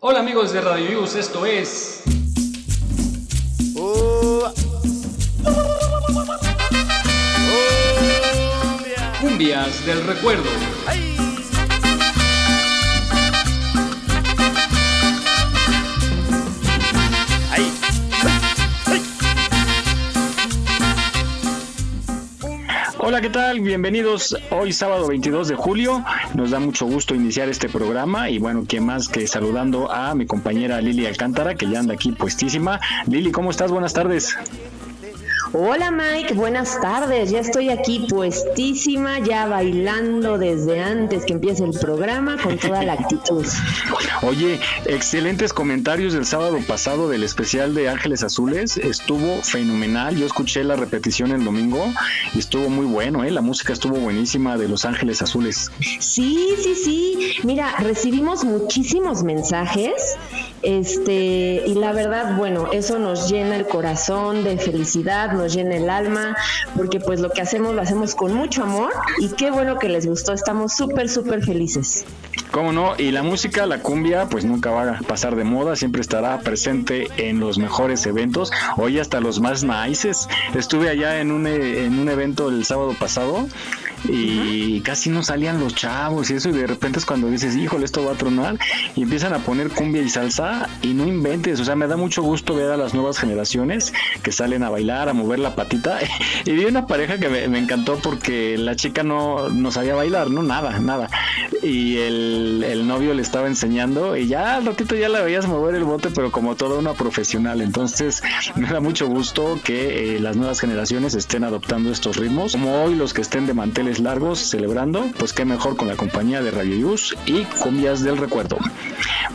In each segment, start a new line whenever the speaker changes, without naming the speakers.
Hola amigos de Radio Yus, esto es... Cumbias del recuerdo. Hola, ¿qué tal? Bienvenidos hoy sábado 22 de julio. Nos da mucho gusto iniciar este programa y bueno, ¿qué más que saludando a mi compañera Lili Alcántara que ya anda aquí puestísima. Lili, ¿cómo estás? Buenas tardes.
Hola Mike, buenas tardes. Ya estoy aquí puestísima, ya bailando desde antes que empiece el programa con toda la actitud.
Oye, excelentes comentarios del sábado pasado del especial de Ángeles Azules. Estuvo fenomenal. Yo escuché la repetición el domingo y estuvo muy bueno, ¿eh? La música estuvo buenísima de Los Ángeles Azules.
Sí, sí, sí. Mira, recibimos muchísimos mensajes. Este, y la verdad, bueno, eso nos llena el corazón de felicidad, nos llena el alma, porque pues lo que hacemos lo hacemos con mucho amor y qué bueno que les gustó, estamos súper, súper felices.
¿Cómo no? Y la música, la cumbia, pues nunca va a pasar de moda, siempre estará presente en los mejores eventos, hoy hasta los más nices. Estuve allá en un, e, en un evento el sábado pasado y casi no salían los chavos y eso y de repente es cuando dices, híjole, esto va a tronar y empiezan a poner cumbia y salsa y no inventes, o sea, me da mucho gusto ver a las nuevas generaciones que salen a bailar, a mover la patita y vi una pareja que me, encantó porque la chica no, no sabía bailar, no, nada, nada y el, el, novio le estaba enseñando y ya al ratito ya la veías mover el bote pero como toda una profesional, entonces me da mucho gusto que eh, las nuevas generaciones estén adoptando estos ritmos, como hoy los que estén de mantel largos celebrando, pues qué mejor con la compañía de Radio Yus y Cumbias del Recuerdo.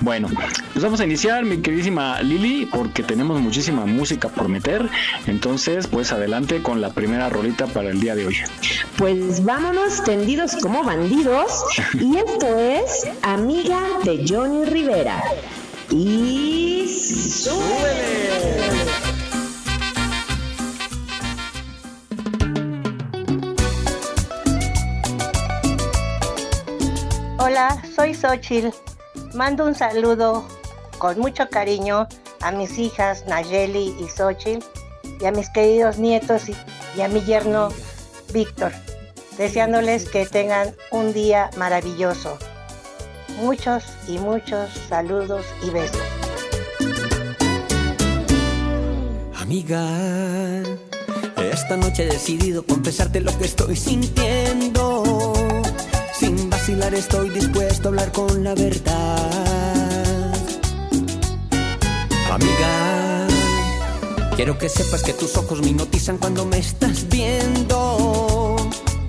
Bueno, pues vamos a iniciar, mi queridísima Lili, porque tenemos muchísima música por meter. Entonces, pues adelante con la primera rolita para el día de hoy.
Pues vámonos tendidos como bandidos. Y esto es Amiga de Johnny Rivera. Y súbele.
Hola, soy Xochil. Mando un saludo con mucho cariño a mis hijas Nayeli y Xochil y a mis queridos nietos y, a mi yerno Víctor, deseándoles que tengan un día maravilloso. Muchos y muchos saludos y besos.
Amiga, esta noche he decidido confesarte lo que estoy sintiendo sin vacilar estoy dispuesto a hablar con la verdad. Amiga, quiero que sepas que tus ojos me hipnotizan cuando me estás viendo.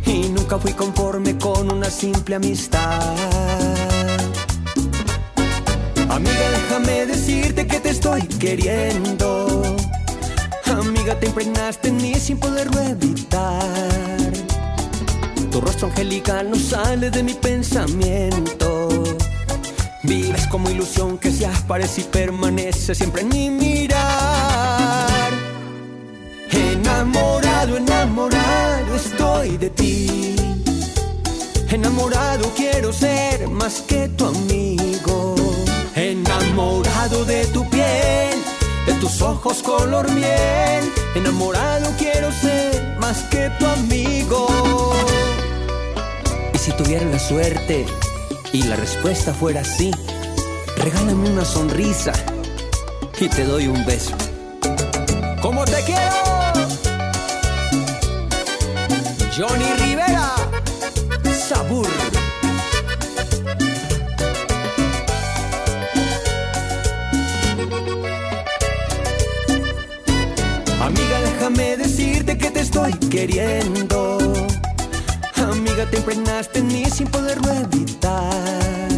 Y nunca fui conforme con una simple amistad. Amiga, déjame decirte que te estoy queriendo. Amiga, te impregnaste en mí sin poderlo evitar. Tu rostro angelical no sale de mi pensamiento. Vives como ilusión que se aparece y permanece siempre en mi mirar. Enamorado, enamorado estoy de ti. Enamorado quiero ser más que tu amigo. Enamorado de tu piel, de tus ojos color miel. Enamorado quiero ser más que tu amigo si tuviera la suerte y la respuesta fuera sí, regálame una sonrisa y te doy un beso. ¡Como te quiero! Johnny Rivera, Sabur. Amiga, déjame decirte que te estoy queriendo te impregnaste en mí sin poderlo evitar.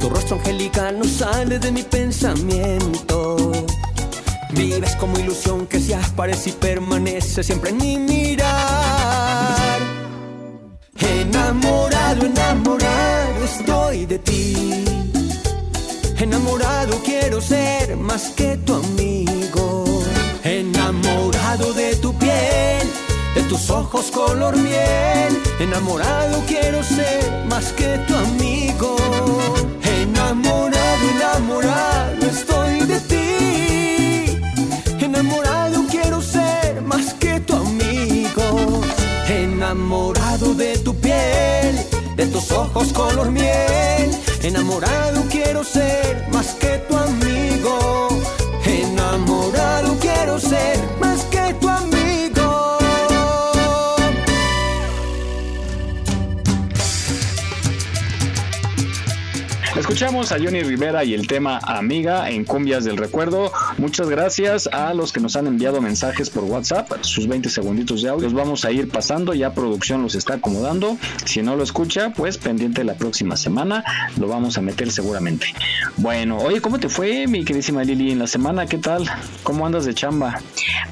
Tu rostro angelical no sale de mi pensamiento. Vives como ilusión que se aparece y permanece siempre en mi mirar. Enamorado, Enamorado quiero ser más que tu amigo. Enamorado, enamorado estoy de ti. Enamorado quiero ser más que tu amigo. Enamorado de tu piel, de tus ojos color miel. Enamorado quiero ser más que tu amigo.
Escuchamos a Johnny Rivera y el tema Amiga en Cumbias del Recuerdo. Muchas gracias a los que nos han enviado mensajes por WhatsApp, sus 20 segunditos de audio. Los vamos a ir pasando, ya producción los está acomodando. Si no lo escucha, pues pendiente la próxima semana, lo vamos a meter seguramente. Bueno, oye, ¿cómo te fue, mi queridísima Lili, en la semana? ¿Qué tal? ¿Cómo andas de chamba?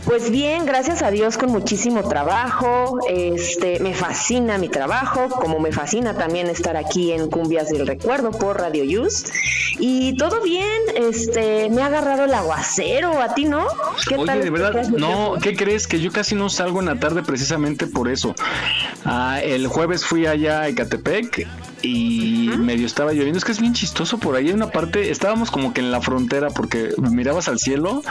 Pues bien, gracias a Dios con muchísimo trabajo. Este, me fascina mi trabajo, como me fascina también estar aquí en Cumbias del Recuerdo por Radio Y todo bien, este, me ha agarrado el aguacero, a ti no?
¿Qué Oye, de verdad, no, ¿qué crees? Que yo casi no salgo en la tarde precisamente por eso. Ah, el jueves fui allá a Ecatepec y medio estaba lloviendo. Es que es bien chistoso por ahí. Hay una parte, estábamos como que en la frontera porque mirabas al cielo.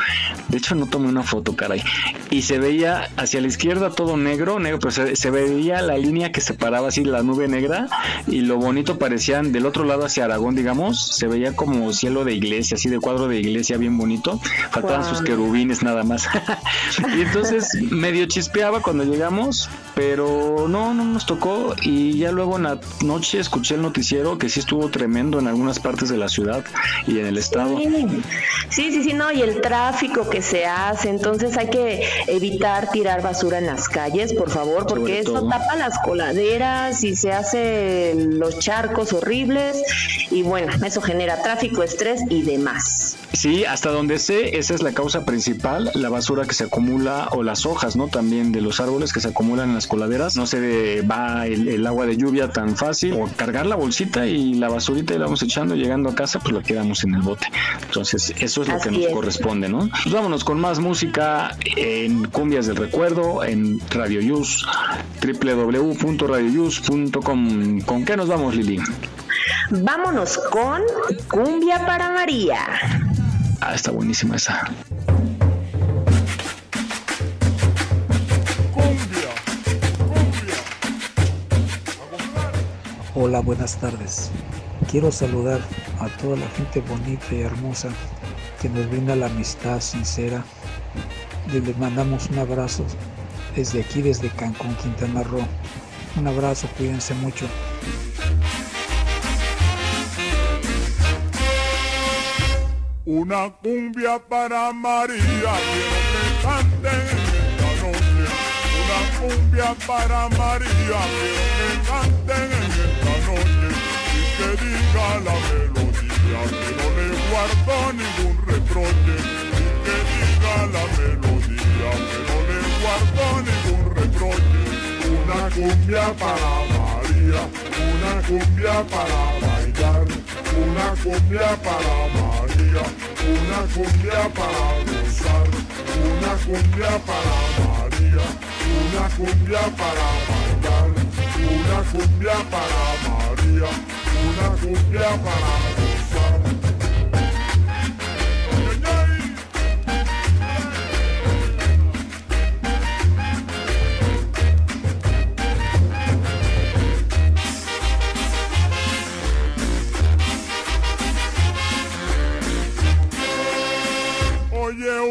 De hecho, no tomé una foto, caray. Y se veía hacia la izquierda todo negro, negro, pero se, veía la línea que separaba así la nube negra y lo bonito parecían del otro lado hacia Aragón, digamos, se veía como cielo de iglesia, así de cuadro de iglesia bien bonito. Faltaban sus querubines nada más. y entonces medio chispeaba cuando llegamos, pero no, no nos tocó. Y ya luego en la noche escuché escuché el noticiero que sí estuvo tremendo en algunas partes de la ciudad y en el estado.
Sí, sí, sí, no, y el tráfico que se hace, entonces hay que evitar tirar basura en las calles, por favor, porque eso tapa las coladeras y se hace los charcos horribles y bueno, eso genera tráfico, estrés y demás.
Sí, hasta donde sé, esa es la causa principal, la basura que se acumula o las hojas, ¿no? También de los árboles que se acumulan en las coladeras. No se va el, agua de lluvia tan fácil o cargar la bolsita y la basurita y la vamos echando llegando a casa, pues la quedamos en el bote. Entonces, eso es lo que nos corresponde, ¿no? Pues vámonos con más música en Cumbias del Recuerdo, en Radio Yus, www.radioyus.com. ¿Con qué nos vamos, Lili?
Vámonos con Cumbia para María.
Ah, está buenísima esa.
Hola, buenas tardes. Quiero saludar a toda la gente bonita y hermosa que nos brinda la amistad sincera. les mandamos un abrazo desde aquí, desde Cancún, Quintana Roo. Un abrazo, cuídense mucho.
Una cumbia para María, quiero que canten esta noche. Una cumbia para María, quiero que canten diga la melodía, que no le guardo ningún reproche. Y que diga la melodía, que no le guardo ningún reproche. Una cumbia para María, una cumbia para bailar, una cumbia para María una cumbia para gozar, una cumbia para María, una cumbia para bailar, una cumbia para María, una cumbia para gozar.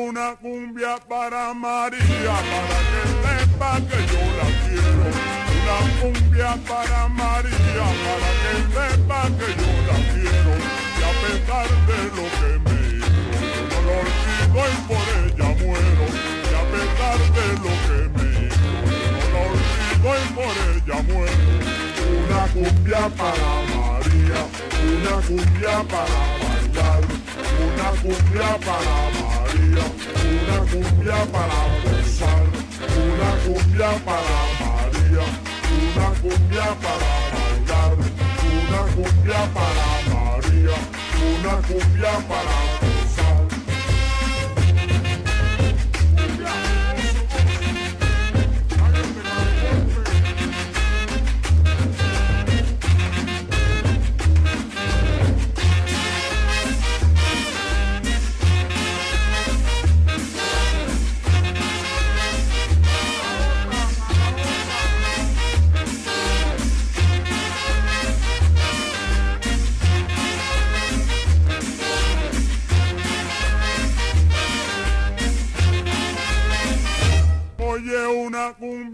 una cumbia para María, para que sepa que yo la quiero. Una cumbia para María, para que sepa que yo la quiero. Y a pesar de lo que me hizo, no lo olvido y por ella muero. Y a pesar de lo que me hizo, no lo olvido y por ella muero. Una cumbia para María, una cumbia para bailar, una cumbia para María una cumbia para gozar, una cumbia para una cumbia para bailar, una cumbia para María, una cumbia para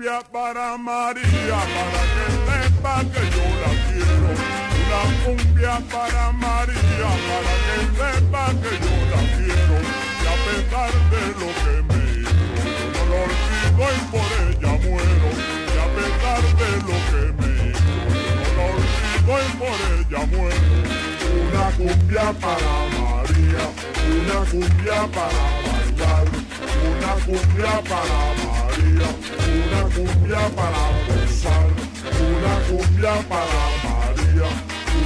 para María, para que sepa que yo la quiero. Una cumbia para María, para que sepa que yo la quiero. Y a pesar de lo que me hizo, yo no olvido y por ella muero. Y a pesar de lo que me hizo, yo no olvido y por ella muero. Una cumbia para María, una cumbia para bailar, una cumbia para Una cumbia para gozar, una cumbia para María,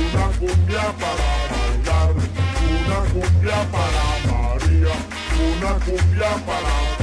una cumbia para bailar, una cumbia para María, una cumbia para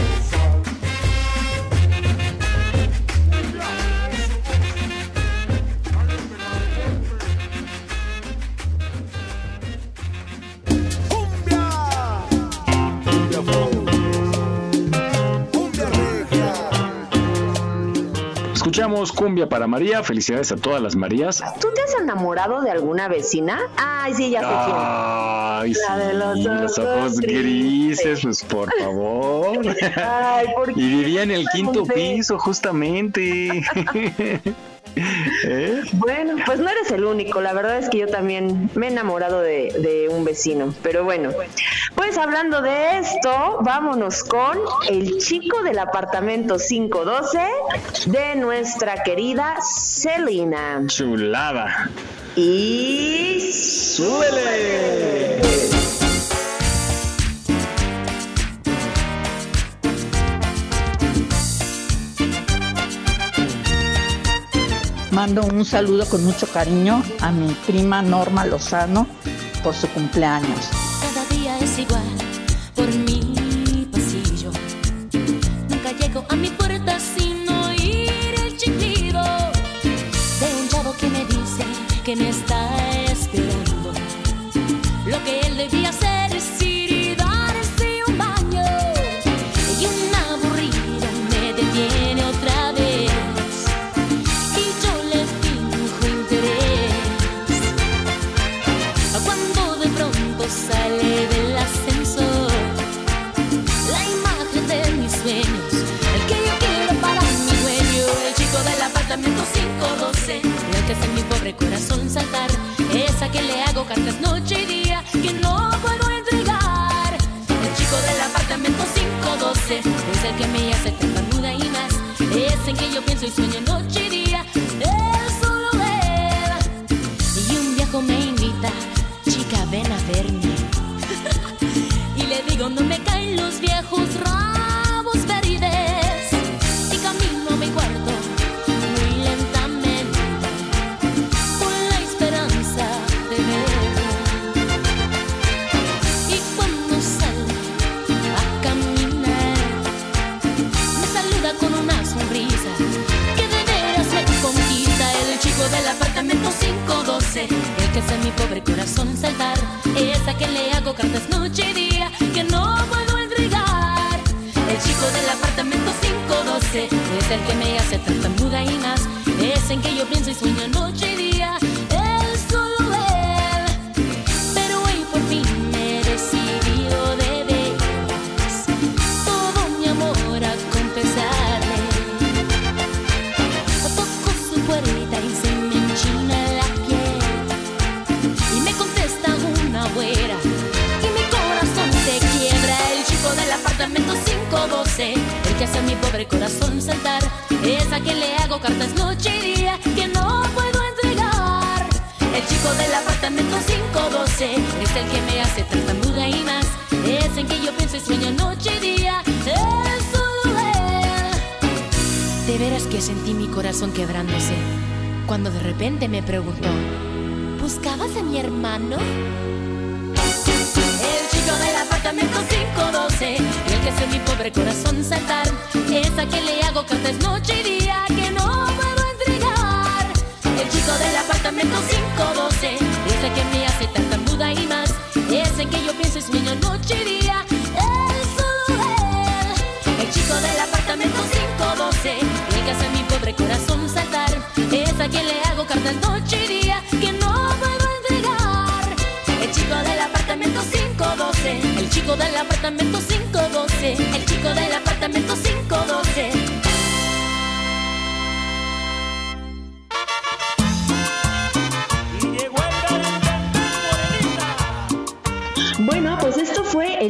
Escuchamos Cumbia para María. Felicidades a todas las Marías.
¿Tú te has enamorado de alguna vecina? Ay, sí, ya sé quién.
Ay,
La de los
sí, los
ojos
ojos grises, pues por favor.
Ay, ¿por qué?
Y vivía en el quinto piso, justamente. ¿Eh?
Bueno, pues no eres el único. La verdad es que yo también me he enamorado de, de un vecino. Pero bueno, pues hablando de esto, vámonos con el chico del apartamento 512 de nuestra querida Celina.
Chulada.
Y
¡Súbele!
Mando un saludo con mucho cariño a mi prima Norma Lozano por su cumpleaños.
Cada día es igual por mi pasillo. Nunca llego a mi puerta sin oír el chiflido de un chavo que me dice que me está Es en que yo hace mi pobre corazón saltar Es a quien le hago cartas noche y día Que no puedo entregar. El chico del apartamento 512 Es el que me hace tartamuda y más. Es en que yo pienso y sueño noche y día Es solo él de veras que sentí mi corazón quebrándose cuando de repente me preguntó, ¿buscabas a mi hermano? El chico del apartamento 512, el que hace mi pobre corazón saltar, es a quien le hago cartas noche y día que no puedo entregar. El chico del apartamento 512, es el que me hace tartamuda y más, es en que yo pienso y sueño noche y día, es solo él. El chico del apartamento 512, el que hace mi pobre corazón saltar, es a quien le hago cartas noche y día que no puedo entregar. El chico del apartamento 512, el chico del apartamento 512, el chico del apartamento 512.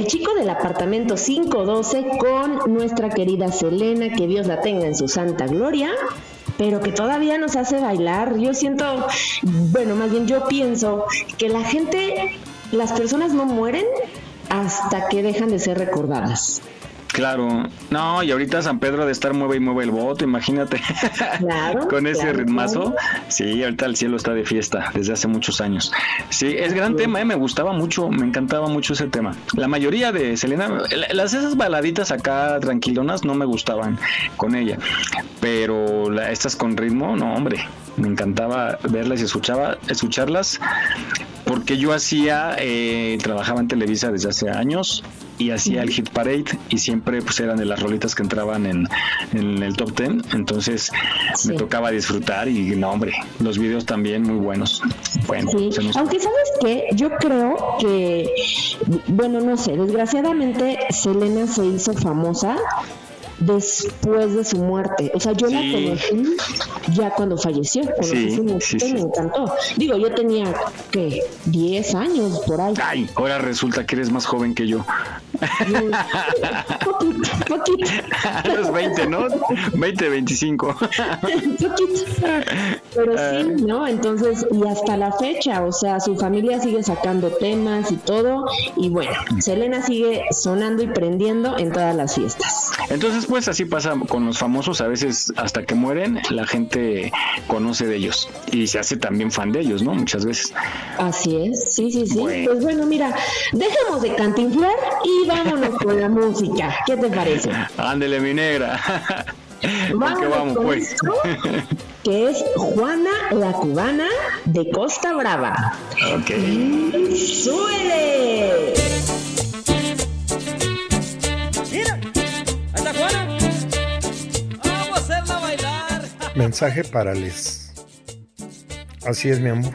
Chico del apartamento 512 con nuestra querida Selena, que Dios la tenga en su santa gloria pero que todavía nos hace bailar. Yo siento, bueno, más bien yo pienso que la gente, las personas no mueren hasta que dejan de ser recordadas.
Claro, no, y ahorita San Pedro de estar mueve y mueve el voto, imagínate.
Claro.
Con ese
claro,
ritmazo.
claro.
Sí, ahorita el cielo está de fiesta desde hace muchos años. Sí, es gran tema, eh, me gustaba mucho, me encantaba mucho ese tema. La mayoría de Selena, la- las esas baladitas acá tranquilonas no me gustaban con ella, pero la- estas con ritmo, no, hombre, me encantaba verlas y escuchaba, escucharlas porque yo hacía, eh, trabajaba en Televisa desde hace años y hacía el Hit Parade y siempre pues eran de las rolitas que entraban en, en el top ten, entonces me tocaba disfrutar y no hombre, los videos también muy buenos. Bueno,
Sí,
se nos-
aunque sabes que yo creo que, bueno, no sé, desgraciadamente Selena se hizo famosa después de su muerte. O sea, yo la
Sí.
conocí ya cuando falleció, conocí
Sí,
su música
sí,
me encantó. Digo, yo tenía, ¿qué? 10 años por ahí.
Ay, ahora resulta que eres más joven que yo.
poquito, poquito,
A los 20, ¿no? 20, 25.
poquito. Pero sí, ¿no? Entonces, y hasta la fecha, o sea, su familia sigue sacando temas y todo. Y bueno, Selena sigue sonando y prendiendo en todas las fiestas.
Entonces, pues así pasa con los famosos, a veces hasta que mueren, la gente conoce de ellos y se hace también fan de ellos, ¿no? Muchas veces.
Así es, sí, sí, sí.
Bueno.
Pues bueno, mira, dejemos de cantinflar y vámonos con la música. ¿Qué te parece?
Ándele, mi negra.
Vámonos
vamos,
con
pues.
esto, que es Juana la Cubana de Costa Brava.
Ok.
¡Súbele!
Mira,
Mensaje para Les. Así es, mi amor.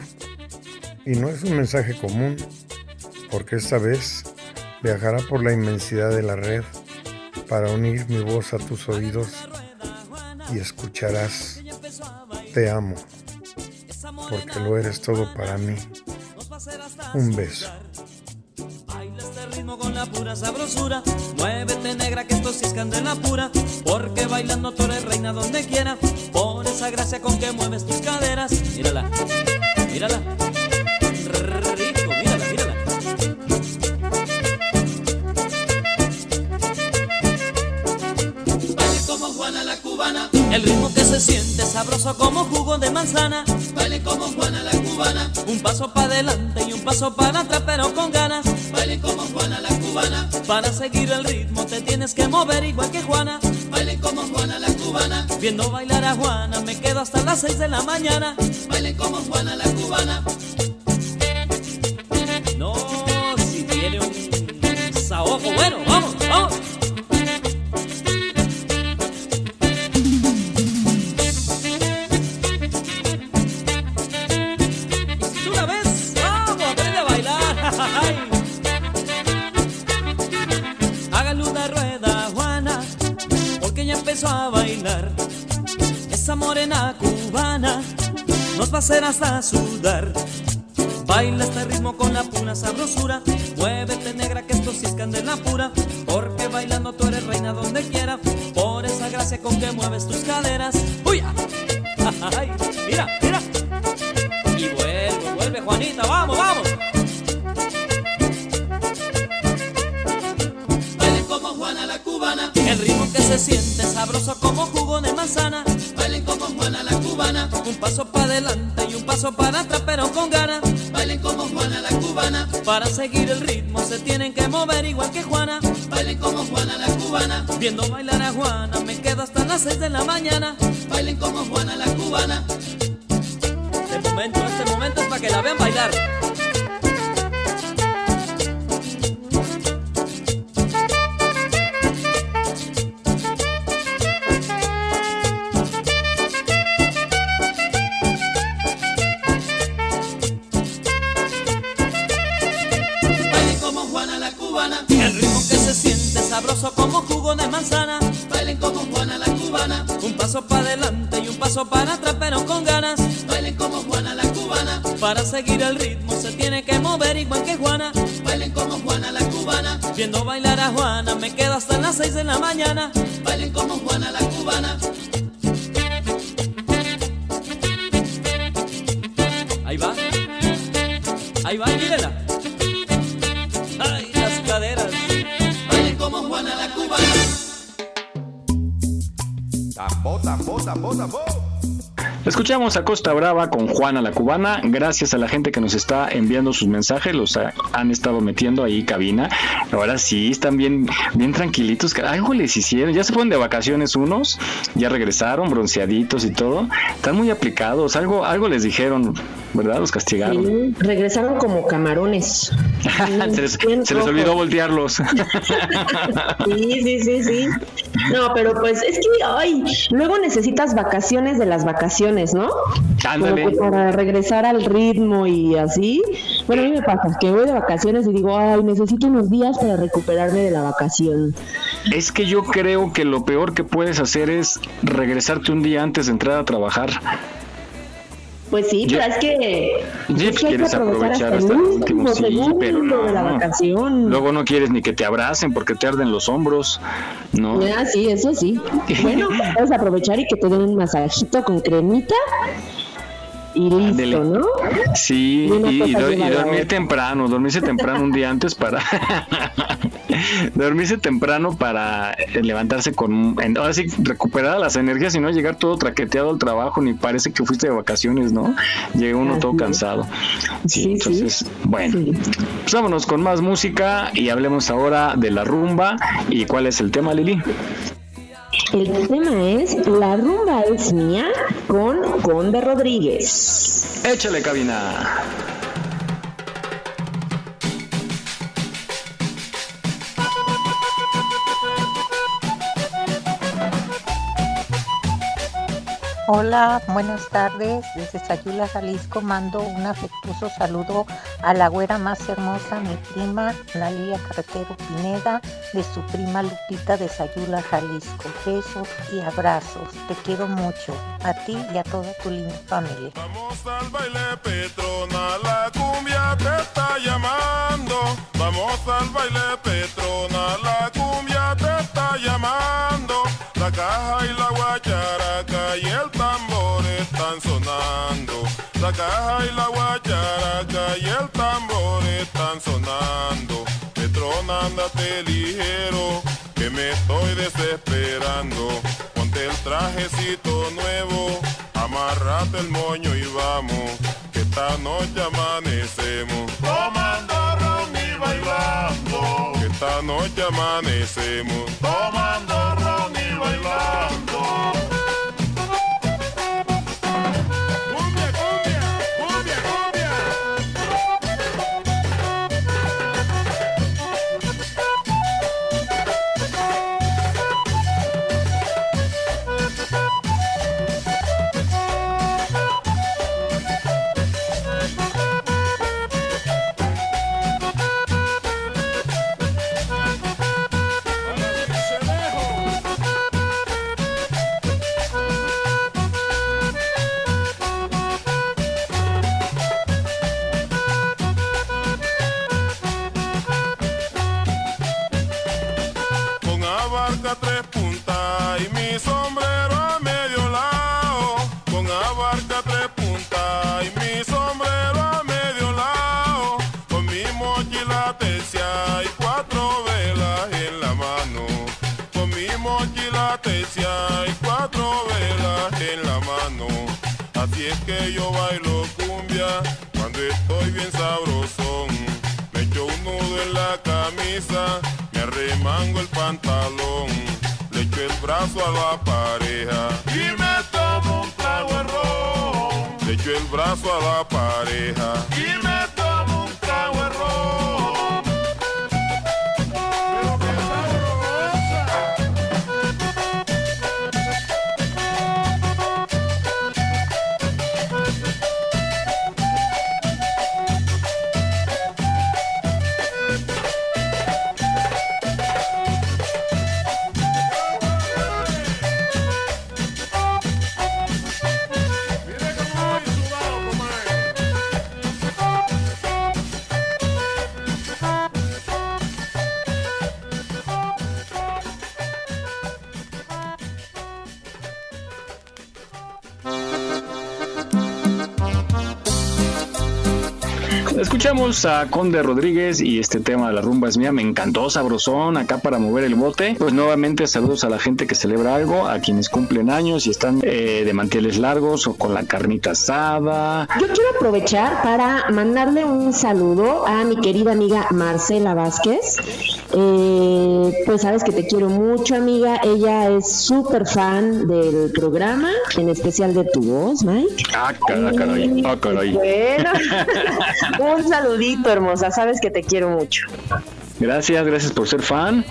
Y no es un mensaje común, porque esta vez viajará por la inmensidad de la red para unir mi voz a tus oídos y escucharás. Te amo, porque lo eres todo para mí. Un beso.
Con la pura sabrosura. Muévete negra que esto sí es candela pura. Porque bailando tú eres reina donde quiera. Por esa gracia con que mueves tus caderas. Mírala, mírala. Rico, como Juana la cubana. El ritmo que se siente sabroso como jugo de manzana. Baile como Juana la cubana. Un paso para adelante y un paso para atrás, pero con ganas. Baile como Juana la cubana. Para seguir el ritmo te tienes que mover igual que Juana. Baile como Juana la cubana. Viendo bailar a Juana me quedo hasta las 6 de la mañana. Baile como Juana la cubana. Hacer
Escuchamos a Costa Brava con Juana la Cubana. Gracias a la gente que nos está enviando sus mensajes, los ha- han estado metiendo ahí cabina. Ahora sí, están bien, bien tranquilitos. Algo les hicieron. Ya se fueron de vacaciones unos, ya regresaron bronceaditos y todo. Están muy aplicados. Algo, algo les dijeron, ¿verdad? Los castigaron.
Sí, regresaron como camarones.
se les, se olvidó voltearlos.
Sí, sí, sí, sí. No, pero pues es que, ay, luego necesitas vacaciones de las vacaciones, ¿no?
Ándale.
Como que para regresar al ritmo y así. Bueno, a mí me pasa que voy de vacaciones y digo, ay, necesito unos días para recuperarme de la vacación.
Es que yo creo que lo peor que puedes hacer es regresarte un día antes de entrar a trabajar.
Pues sí, pero es que. Es que
quieres aprovechar hasta el último, sí, pero no.
de la vacación.
Luego no quieres ni que te abracen porque te arden los hombros, ¿no?
Ah, sí, eso sí. Bueno, puedes aprovechar y que te den un masajito con cremita y listo. ¿no?
Sí,
Y
do- dormir temprano, dormirse temprano un día antes para dormirse temprano para eh, levantarse con ahora sí recuperar las energías y no llegar todo traqueteado al trabajo ni parece que fuiste de vacaciones, ¿no? Llega uno todo
es.
cansado. Sí,
Sí, sí.
entonces, bueno, pues vámonos con más música y hablemos ahora de la rumba y cuál es el tema, Lili.
El tema es La rumba es mía con Conde Rodríguez.
Échale cabina.
Hola, buenas tardes. Desde Sayula, Jalisco, mando un afectuoso saludo a la güera más hermosa, mi prima Nalia Carretero Pineda, de su prima Lupita de Sayula, Jalisco. Besos y abrazos. Te quiero mucho. A ti y a toda tu linda familia.
al baile Petrona, la cumbia te está llamando. Vamos al baile Petrona, la cumbia te está llamando. La caja y la La caja y la guacharaca y el tambor están sonando. Petrona, andate ligero, que me estoy desesperando. Ponte el trajecito nuevo, amarrate el moño y vamos, que esta noche amanecemos. Tomando ron y bailando. Que esta noche amanecemos. Tomando ron y bailando. Yo bailo cumbia cuando estoy bien sabrosón. Me echo un nudo en la camisa, me arremango el pantalón, le echo el brazo a la pareja y me tomo un trago de ron. Le echo el brazo a la pareja y me
escuchamos a Conde Rodríguez y este tema de la rumba es mía. Me encantó, sabrosón, acá para mover el bote. Pues nuevamente saludos a la gente que celebra algo, a quienes cumplen años y están eh, de manteles largos o con la carnita asada.
Yo quiero aprovechar para mandarle un saludo a mi querida amiga Marcela Vázquez. Eh, pues sabes que te quiero mucho, amiga. Ella es súper fan del programa, en especial de tu voz, Mike.
Ah, caray, caray, ah, caray.
Bueno, un saludito, hermosa. Sabes que te quiero mucho.
Gracias, gracias por ser fan,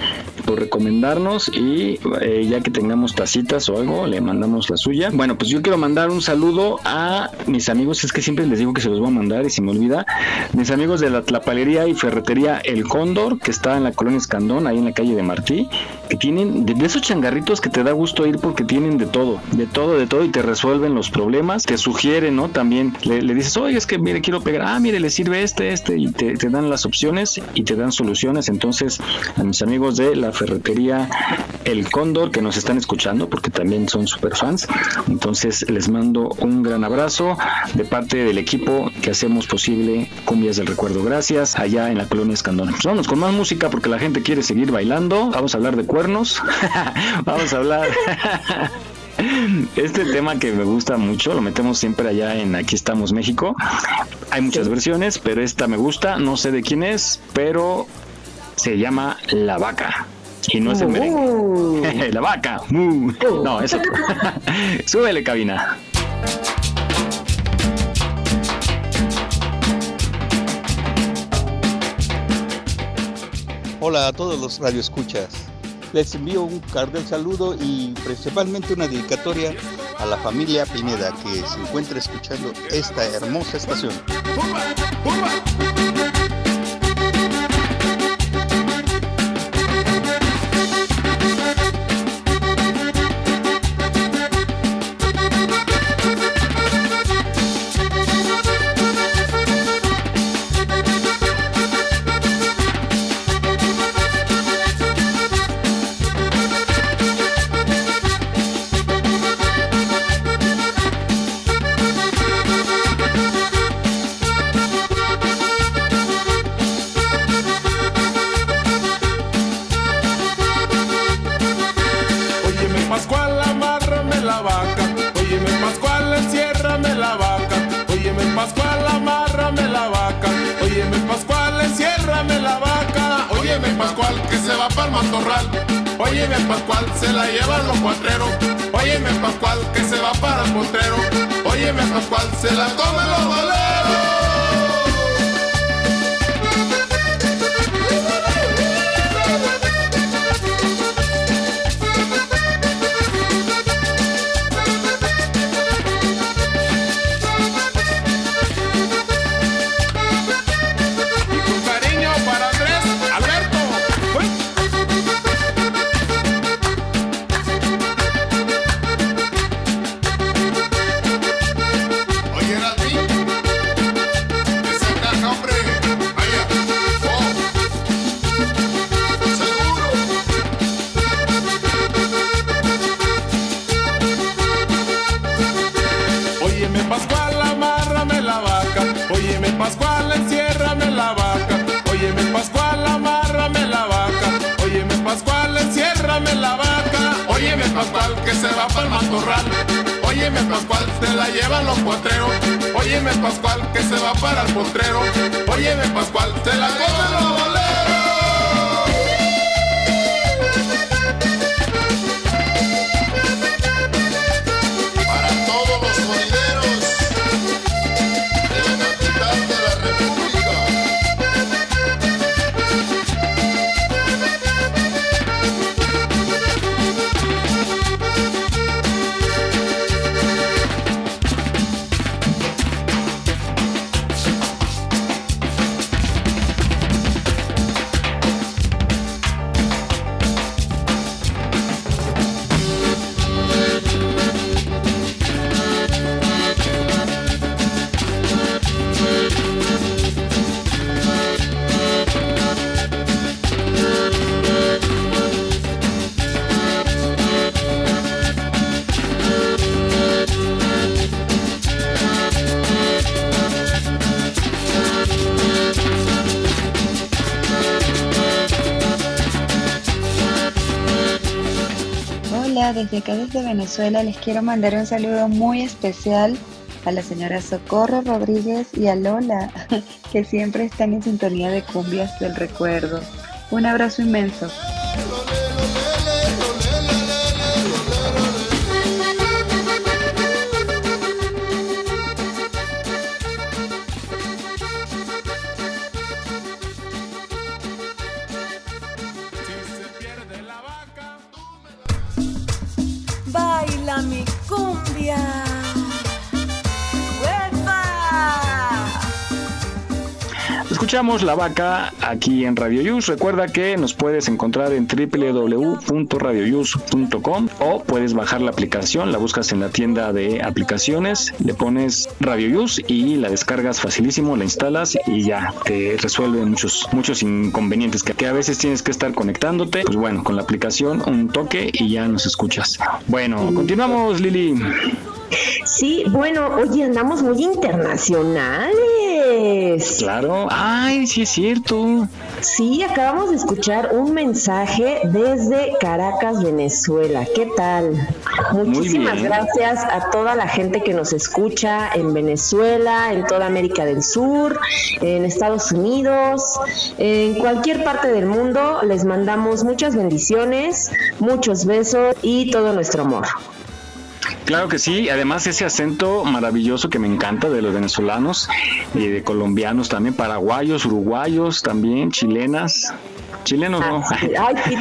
recomendarnos y eh, ya que tengamos tacitas o algo, le mandamos la suya. Bueno, pues yo quiero mandar un saludo a mis amigos, es que siempre les digo que se los voy a mandar y se me olvida, mis amigos de la Tlapalería y Ferretería El Cóndor, que está en la colonia Escandón, ahí en la calle de Martí, que tienen de, de esos changarritos que te da gusto ir porque tienen de todo, de todo, de todo y te resuelven los problemas, te sugieren, ¿no? También le, le dices, oye, es que mire, quiero pegar, ah, mire, le sirve este, este, y te, te dan las opciones y te dan soluciones. Entonces, a mis amigos de la ferretería El Cóndor que nos están escuchando, porque también son super fans, entonces les mando un gran abrazo de parte del equipo que hacemos posible Cumbias del Recuerdo. Gracias, allá en la colonia Escandón. Pues vamos con más música porque la gente quiere seguir bailando. Vamos a hablar de cuernos. vamos a hablar. Este tema que me gusta mucho, lo metemos siempre allá en Aquí estamos México. Hay muchas versiones, pero esta me gusta, no sé de quién es, pero se llama La Vaca. Y no es el merengue. la vaca. mu. No, es otro. Súbele, cabina.
Hola a todos los radioescuchas. Les envío un cordial saludo y principalmente una dedicatoria a la familia Pineda que se encuentra escuchando esta hermosa estación.
Óyeme el matorral. Óyeme Pascual, se la llevan los cuatreros. Óyeme Pascual, que se va para el potrero. Óyeme Pascual, se la comen los boleros.
Desde Venezuela les quiero mandar un saludo muy especial a la señora Socorro Rodríguez y a Lola, que siempre están en sintonía de cumbias del recuerdo. Un abrazo inmenso.
Escuchamos La Vaca aquí en Radio Yus. Recuerda que nos puedes encontrar en www.radioyus.com o puedes bajar la aplicación, la buscas en la tienda de aplicaciones, le pones Radio Yus y la descargas facilísimo, la instalas y ya te resuelve muchos muchos inconvenientes que, que a veces tienes que estar conectándote. Pues bueno, con la aplicación un toque y ya nos escuchas. Bueno, continuamos Lili.
Sí, bueno, oye, andamos muy internacionales.
Claro, ay, sí es cierto.
Sí, acabamos de escuchar un mensaje desde Caracas, Venezuela. ¿Qué tal? Muchísimas gracias a toda la gente que nos escucha en Venezuela, en toda América del Sur, en Estados Unidos, en cualquier parte del mundo. Les mandamos muchas bendiciones, muchos besos y todo nuestro amor.
Claro que sí, además ese acento maravilloso que me encanta de los venezolanos y de colombianos también, paraguayos, uruguayos también, chilenas. Chilenos no.
Ah, sí. Ay, sí,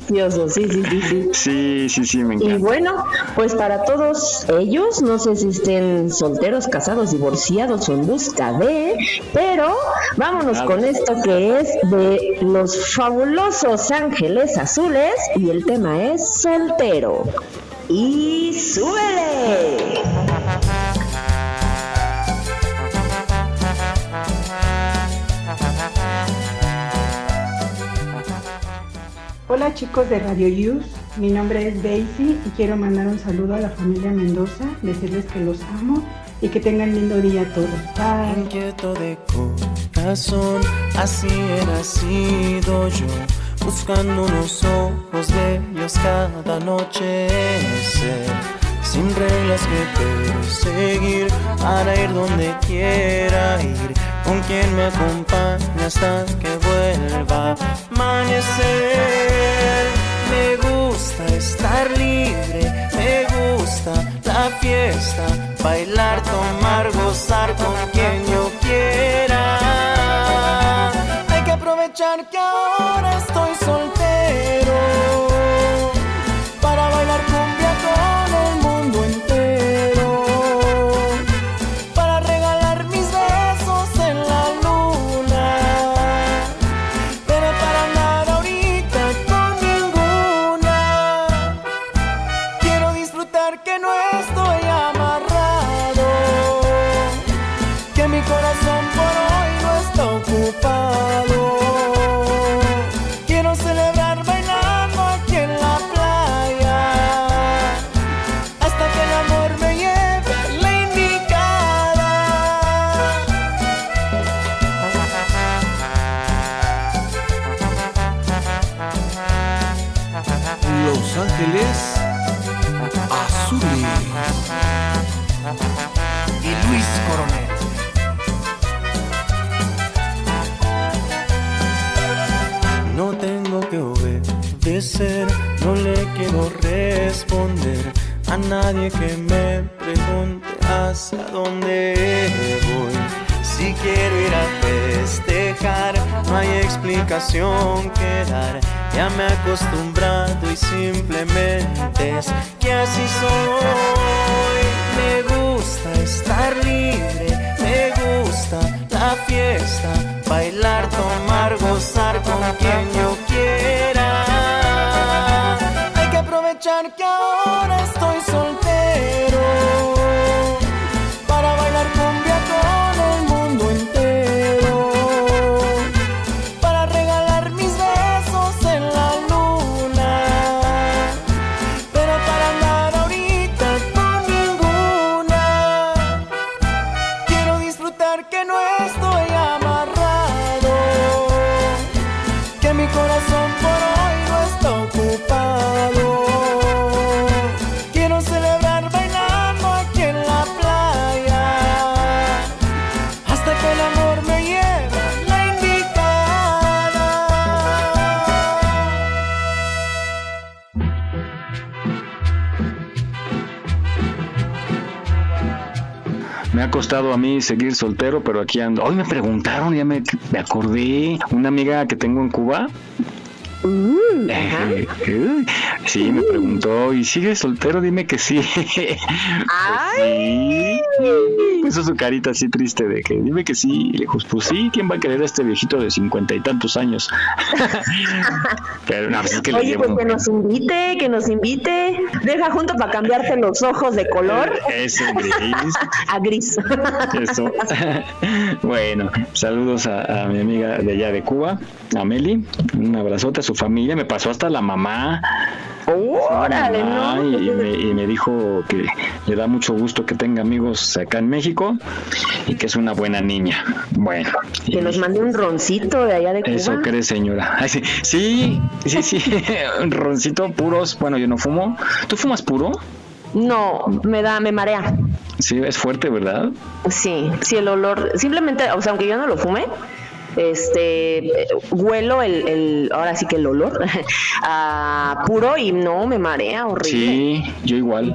precioso, sí, sí, sí, sí.
Sí, sí, sí, me
Y
encanta.
bueno, pues para todos ellos, no sé si estén solteros, casados, divorciados o en busca de, pero vámonos
Claro.
con esto que es de los fabulosos ángeles azules y el tema es soltero. Y súbele.
Hola chicos de Radio Youth, mi nombre es Daisy y quiero mandar un saludo a la familia Mendoza, decirles que los amo y que tengan lindo día todos. Bye.
Inquieto de corazón, así he nacido yo, buscando unos ojos bellos cada noche, sin reglas que perseguir, para ir donde quiera ir, con quien me acompañe hasta que vuelva a amanecer. Me gusta estar libre, me gusta la fiesta, bailar, tomar, gozar con quien yo quiera. Aprovechar que ahora estoy soltero quiero responder a nadie que me pregunte hacia dónde voy. Si quiero ir a festejar, no hay explicación que dar. Ya me he acostumbrado y simplemente es que así soy. Me gusta estar libre, me gusta la fiesta, bailar, tomar, gozar con quien
mí seguir soltero, pero aquí ando. Hoy me preguntaron, ya me, me acordé, una amiga que tengo en Cuba. Eh, sí, me preguntó, ¿y sigues soltero? Dime que sí. Pues sí. Puso su carita así triste de que dime que sí. Y le dijo, pues sí, ¿quién va a querer a este viejito de cincuenta y tantos años? Pero no, pues es que le
Oye,
llevo.
pues que nos invite, que nos invite. Deja junto para cambiarte los ojos de color
Eso, gris.
a gris.
Eso. bueno, saludos a, a mi amiga de allá de Cuba, a Meli. Un abrazote a su familia. Me pasó hasta la mamá.
Órale,
y, me, y me dijo que le da mucho gusto que tenga amigos acá en México y que es una buena niña. Bueno,
Que nos mande un roncito de allá de Cuba.
eso cree señora. Ay, sí, sí, sí, sí. Un roncito puros. Bueno, yo no fumo. ¿Tú fumas puro?
No, me da, me marea.
Sí, es fuerte, ¿verdad?
Sí, sí, el olor, simplemente, o sea, aunque yo no lo fume, este, huelo el, el ahora sí que el olor a puro y no, me marea horrible.
Sí, yo igual.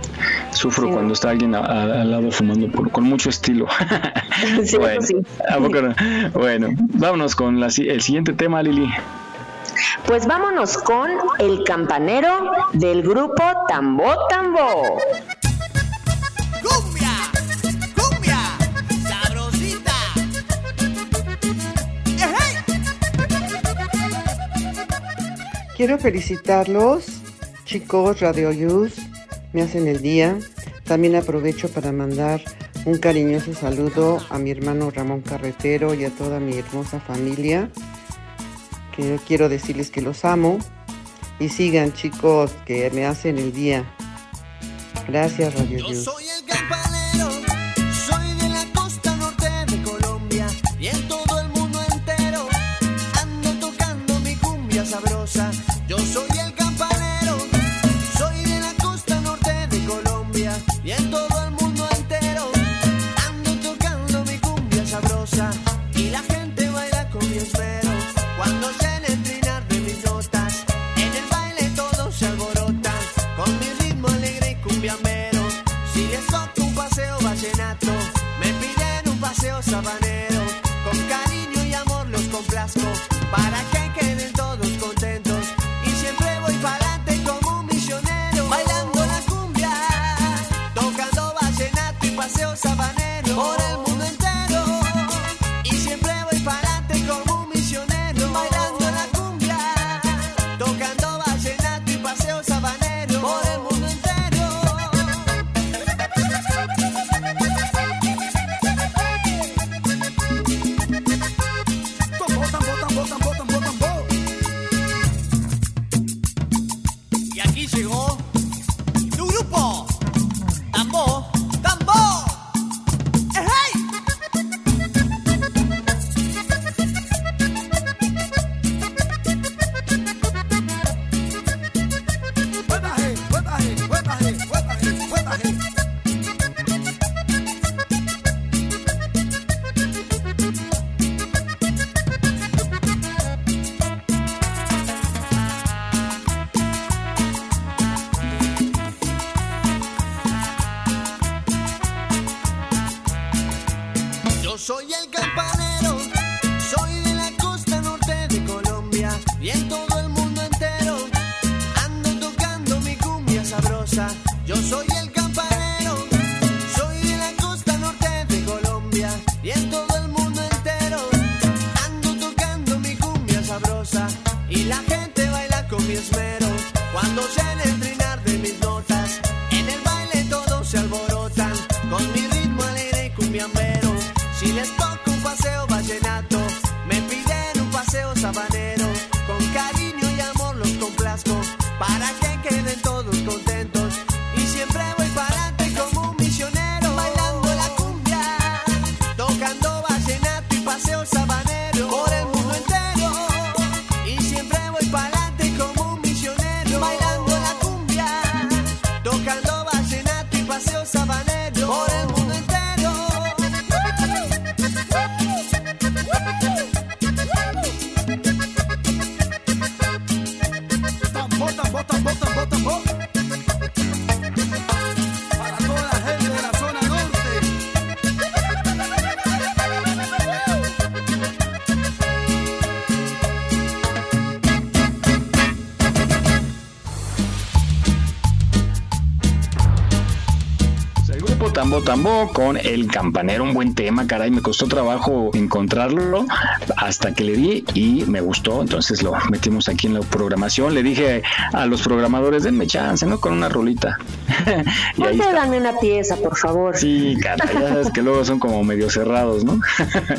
Sufro
Sí.
cuando está alguien a- a- al lado fumando puro, con mucho estilo.
Sí,
bueno,
sí.
¿a poco no? Bueno, vámonos con la el siguiente tema, Lili.
Pues vámonos con el campanero del grupo Tambo Tambo.
Quiero felicitarlos, chicos Radio Yus, me hacen el día. También aprovecho para mandar un cariñoso saludo a mi hermano Ramón Carretero y a toda mi hermosa familia. Que yo quiero decirles que los amo. Y sigan chicos, que me hacen el día. Gracias Radio Yus.
Soy el Con El Campanero, un
buen tema, caray, me costó trabajo encontrarlo hasta que le di y me gustó, entonces lo metimos aquí en la programación. Le dije a los programadores, denme chance, ¿no? Con una rolita.
y ahí dame una pieza, por favor.
Sí, caray, ya sabes que luego son como medio cerrados, ¿no?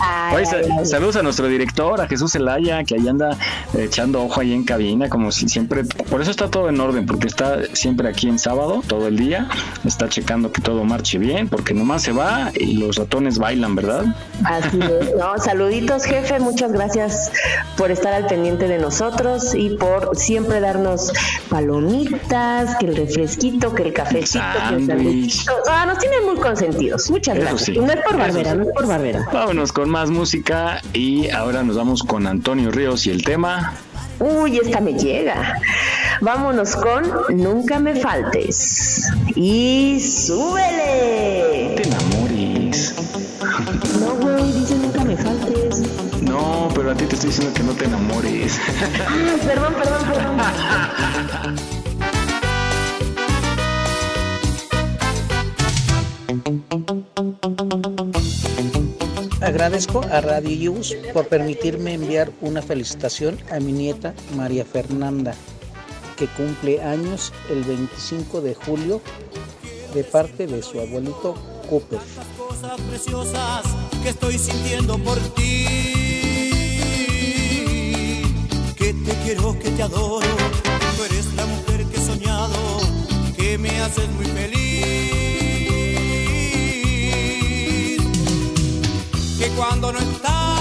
Ay,
Oye,
ay, ay.
saludos a nuestro director, a Jesús Zelaya, que ahí anda echando ojo ahí en cabina, como si siempre, por eso está todo en orden, porque está siempre aquí en sábado, todo el día, está checando que todo marche bien, porque nomás se va y los ratones bailan, ¿verdad?
Así es. No, saluditos, jefe. Muchas gracias por estar al pendiente de nosotros y por siempre darnos palomitas, que el refresquito, que el cafecito, que el
Sándwich.
sándwichito. Ah, nos tienen muy consentidos. Muchas
Eso
gracias.
sí.
No es por barbera,
sí.
no es por barbera.
Vámonos con más música y ahora nos vamos con Antonio Ríos y el tema.
Uy, esta me llega. Vámonos con Nunca me faltes. Y súbele.
Pero a ti te estoy diciendo que no te enamores.
Perdón, perdón, perdón.
Agradezco a Radio Use por permitirme enviar una felicitación a mi nieta María Fernanda, que cumple años el 25 de julio de parte de su abuelito Cooper.
cosas preciosas que estoy sintiendo por ti. Que quiero, que te adoro. Tú eres la mujer que he soñado, que me haces muy feliz. Que cuando no estás,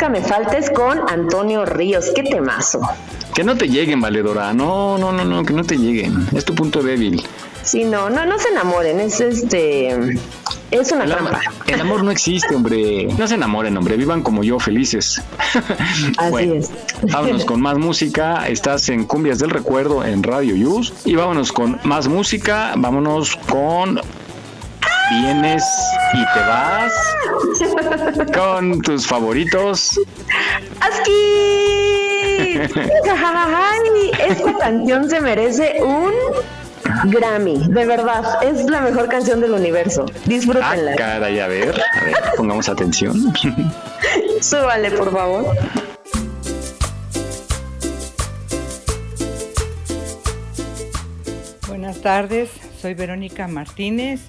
Nunca me faltes
con Antonio Ríos. Qué temazo.
Que no te lleguen, valedora. No, no, no, no, que no te lleguen. Es tu punto débil.
Sí, no, no, no se enamoren. Es este. Es una
El, am-
trampa.
el amor no existe, hombre. No se enamoren, hombre. Vivan como yo, felices.
Así
Bueno,
es.
Vámonos con más música. Estás en Cumbias del Recuerdo en Radio Yus. Y vámonos con más música. Vámonos con. Vienes y te vas. Con tus favoritos.
Ay, Esta canción se merece un Grammy, de verdad. Es la mejor canción del universo.
Ah,
Disfrútenla.
caray, a ver. A ver, pongamos atención.
Súbale, por favor.
Buenas tardes, soy Verónica Martínez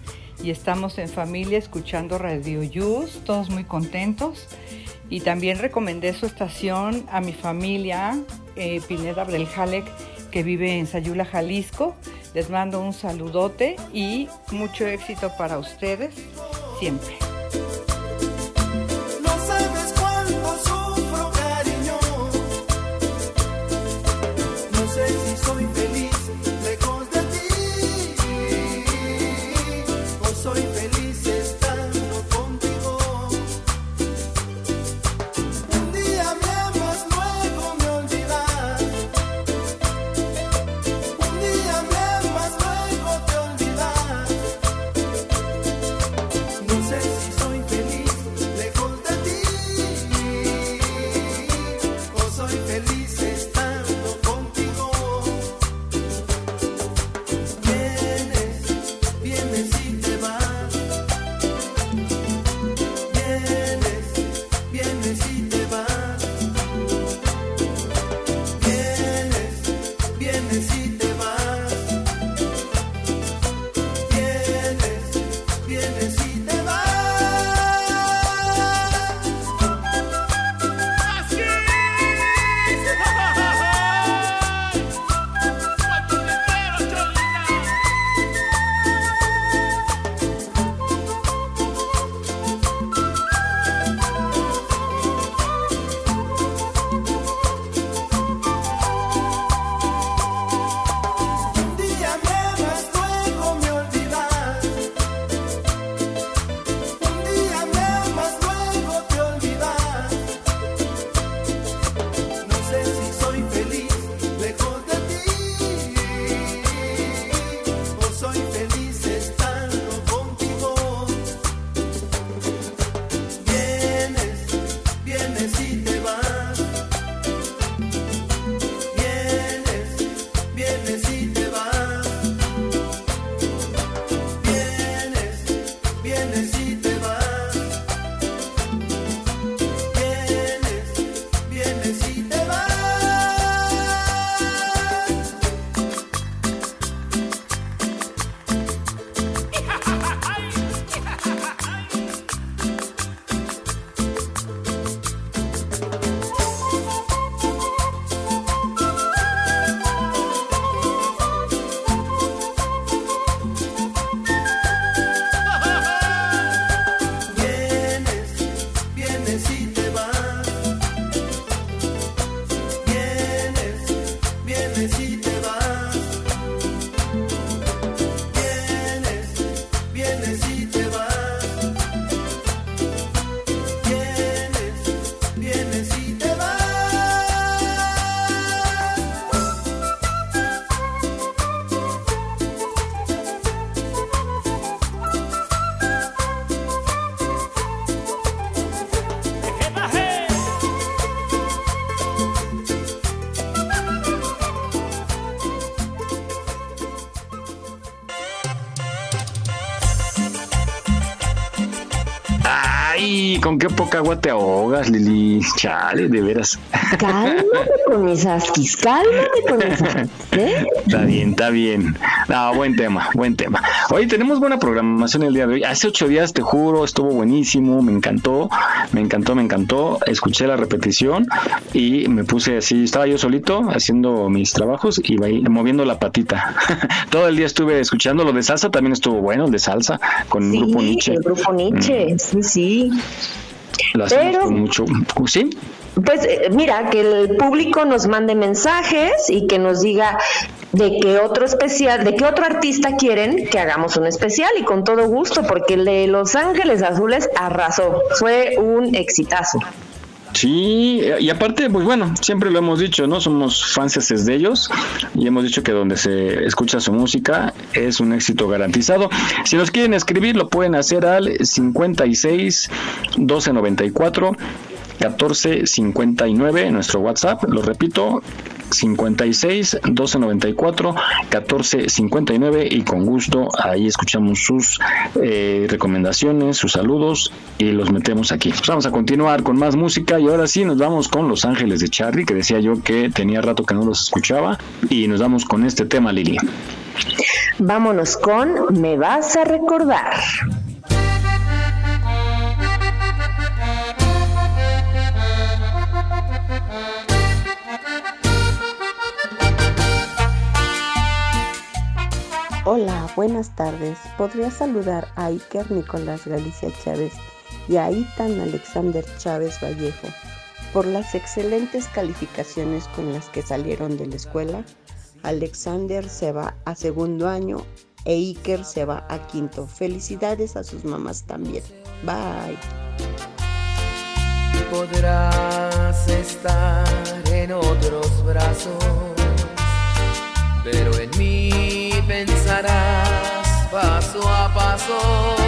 y estamos en familia escuchando Radio Yus, todos muy contentos. Y también recomendé su estación a mi familia, eh, Pineda Abdeljalek, que vive en Sayula, Jalisco. Les mando un saludote y mucho éxito para ustedes siempre.
Con qué poca agua te ahogas, Lili. Chale, de veras.
Cálmate con mis asquis, cálmate con mis asquis. ¿eh?
Está bien, está bien. No, buen tema, buen tema. Oye, tenemos buena programación el día de hoy. Hace ocho días, te juro, estuvo buenísimo, me encantó, me encantó, me encantó. Escuché la repetición y me puse así, estaba yo solito haciendo mis trabajos y moviendo la patita. Todo el día estuve escuchando lo de salsa, también estuvo bueno, el de salsa, con el grupo Nietzsche.
El grupo Nietzsche, sí, sí.
Hacemos
Pero-
mucho... ¿Sí?
Pues eh, mira, que el público nos mande mensajes y que nos diga de qué otro especial, de qué otro artista quieren que hagamos un especial y con todo gusto, porque el de Los Ángeles Azules arrasó, fue un exitazo.
Sí, y aparte, pues bueno, siempre lo hemos dicho, ¿no? Somos fanses de ellos y hemos dicho que donde se escucha su música es un éxito garantizado. Si nos quieren escribir, lo pueden hacer al 56 1294 1459 en nuestro WhatsApp. Lo repito, 56 1294 1459 y con gusto ahí escuchamos sus eh, recomendaciones, sus saludos y los metemos aquí. Pues vamos a continuar con más música y ahora sí nos vamos con Los Ángeles de Charlie, que decía yo que tenía rato que no los escuchaba y nos vamos con este tema, Lili.
Vámonos con Me vas a recordar.
Hola, buenas tardes. ¿Podría saludar a Iker Nicolás Galicia Chávez y a Itan Alexander Chávez Vallejo por las excelentes calificaciones con las que salieron de la escuela? Alexander se va a segundo año e Iker se va a quinto. Felicidades a sus mamás también. Bye.
podrás estar en otros brazos, pero en mí paso a paso,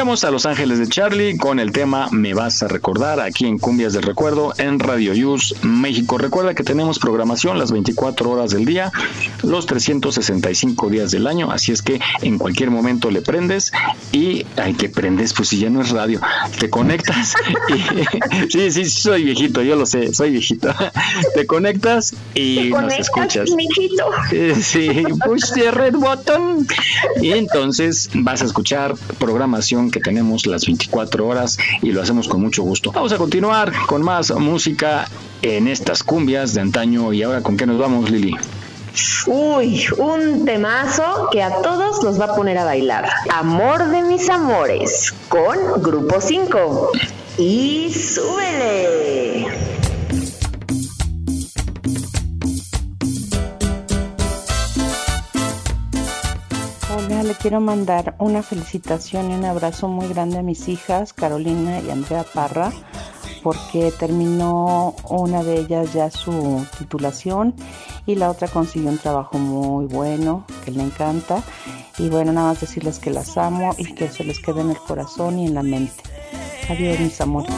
Escuchamos a Los Ángeles de Charlie con el tema Me vas a recordar aquí en Cumbias del Recuerdo en Radio Use México. Recuerda que tenemos programación las 24 horas del día, los 365 días del año, así es que en cualquier momento le prendes y hay que prendes, pues si ya no es radio, te conectas y sí, sí, soy viejito, yo lo sé, soy viejito. Te conectas y nos escuchas.
mijito?
Eh, Sí, push the red button. Y entonces vas a escuchar programación que tenemos las 24 horas y lo hacemos con mucho gusto. Vamos a continuar con más música en estas cumbias de antaño. ¿Y ahora con qué nos vamos, Lili?
Uy, un temazo que a todos los va a poner a bailar. Amor de mis amores con Grupo 5. Y súbele.
Quiero mandar una felicitación y un abrazo muy grande a mis hijas, Carolina y Andrea Parra, porque terminó una de ellas ya su titulación y la otra consiguió un trabajo muy bueno que le encanta. Y bueno, nada más decirles que las amo y que se les quede en el corazón y en la mente. Adiós, mis amores.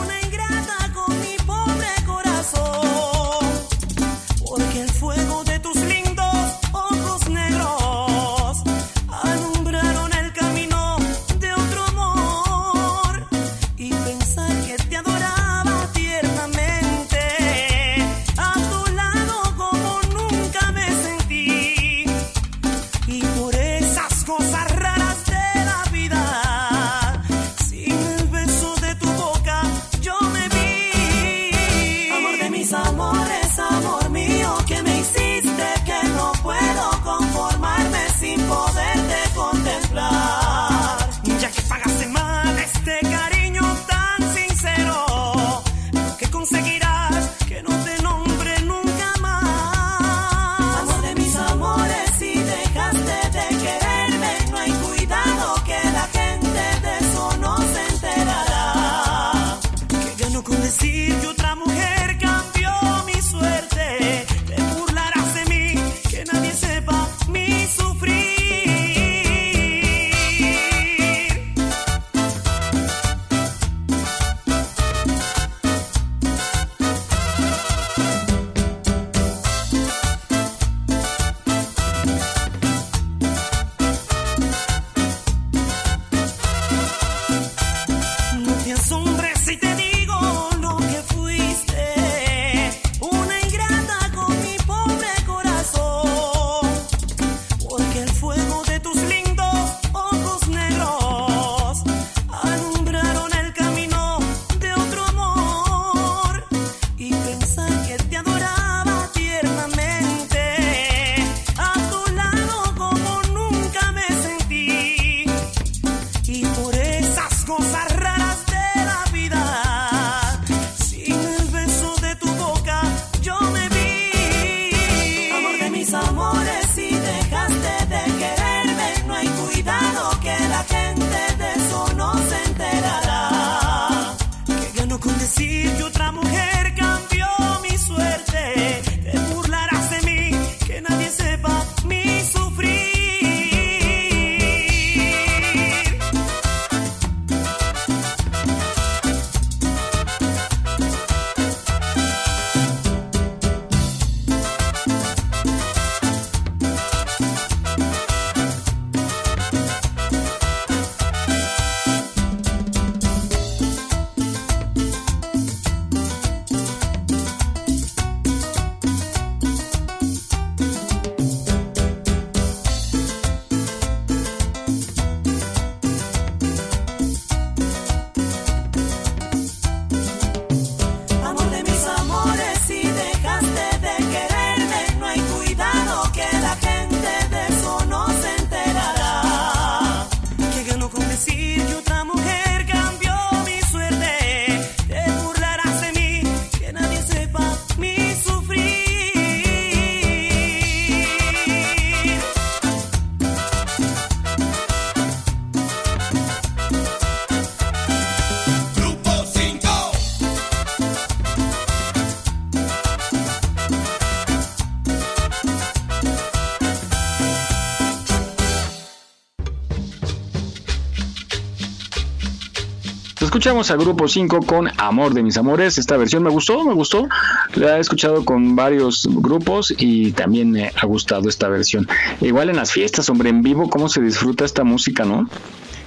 Escuchamos a Grupo 5 con Amor de mis amores. Esta versión me gustó, me gustó. La he escuchado con varios grupos y también me ha gustado esta versión. Igual en las fiestas, hombre, en vivo, cómo se disfruta esta música, ¿no?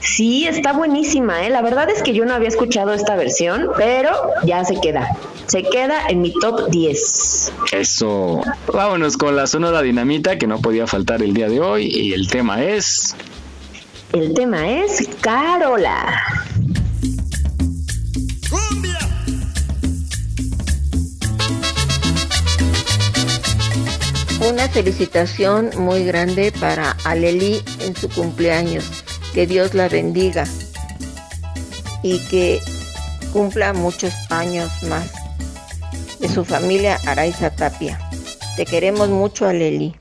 Sí, está buenísima, ¿eh? La verdad es que yo no había escuchado esta versión, pero ya se queda. Se queda en mi top 10.
Eso. Vámonos con la Sonora Dinamita que no podía faltar el día de hoy y el tema es...
El tema es Carola.
Una felicitación muy grande para Aleli en su cumpleaños. Que Dios la bendiga y que cumpla muchos años más. De su familia Araiza Tapia. Te queremos mucho, Aleli.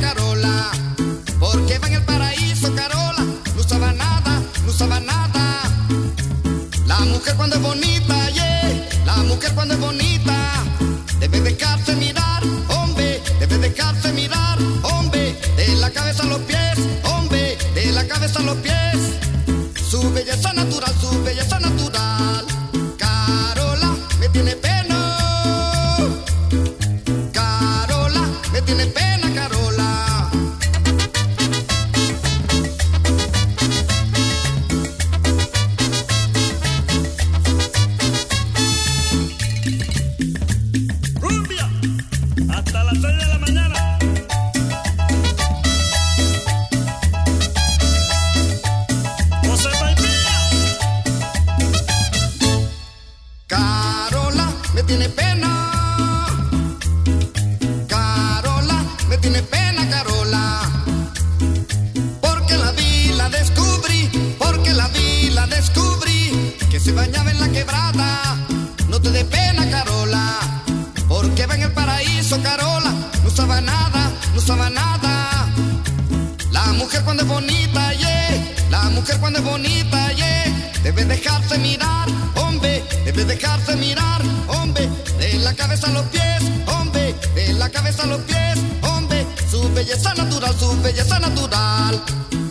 Carola, porque va en el paraíso, Carola, no usaba nada, no usaba nada. La mujer cuando es bonita, yeah, la mujer cuando es bonita.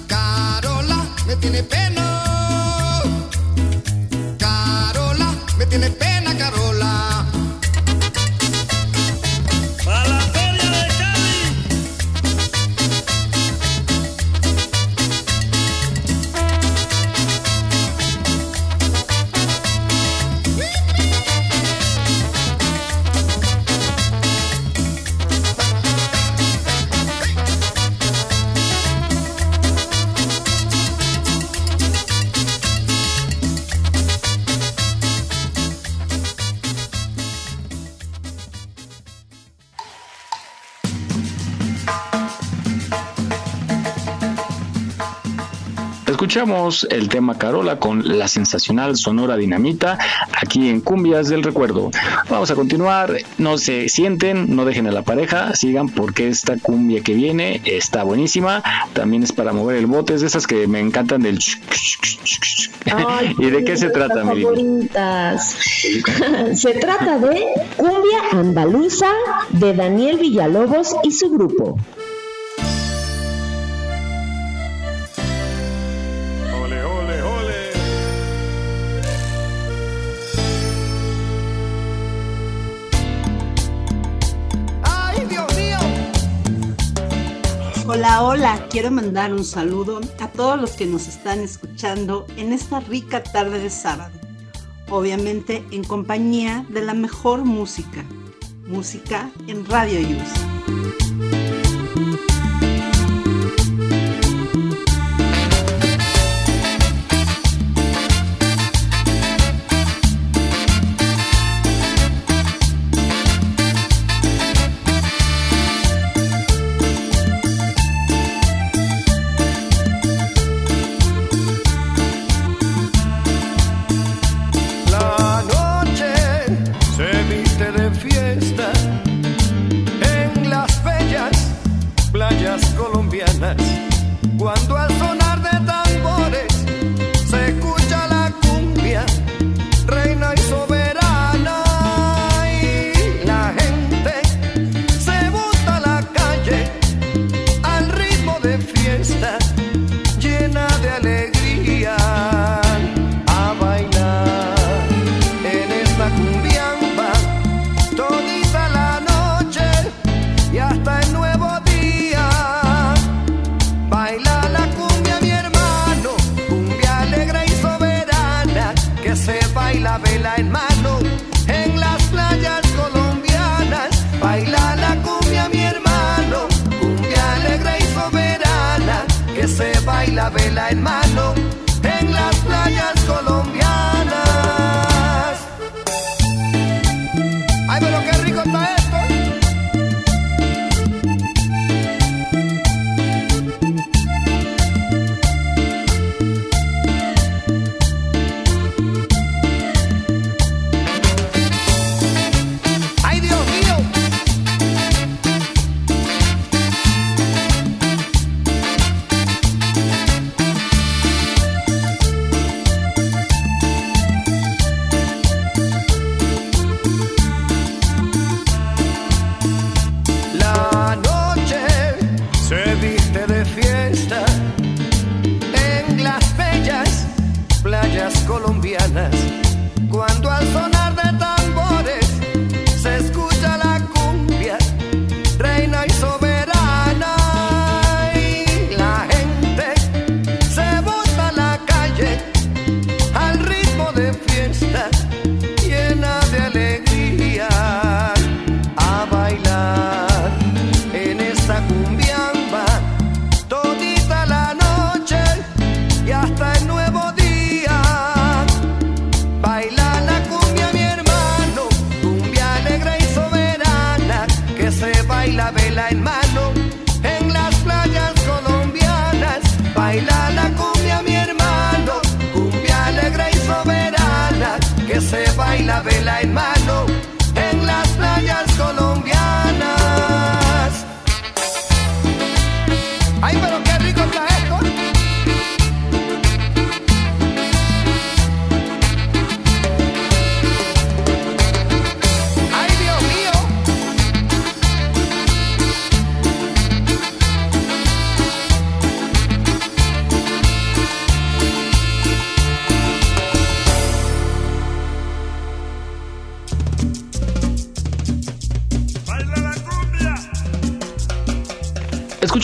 Carola me tiene pena.
Escuchamos el tema Carola con la sensacional Sonora Dinamita aquí en Cumbias del Recuerdo. Vamos a continuar, no se sienten, no dejen a la pareja, sigan porque esta cumbia que viene está buenísima. También es para mover el bote, es de esas que me encantan del...
Ay,
¿Y de qué se trata,
favoritas. se trata de Cumbia Andaluza de Daniel Villalobos y su grupo.
Hola, hola, quiero mandar un saludo a todos los que nos están escuchando en esta rica tarde de sábado, obviamente en compañía de la mejor música, música en Radio Yus.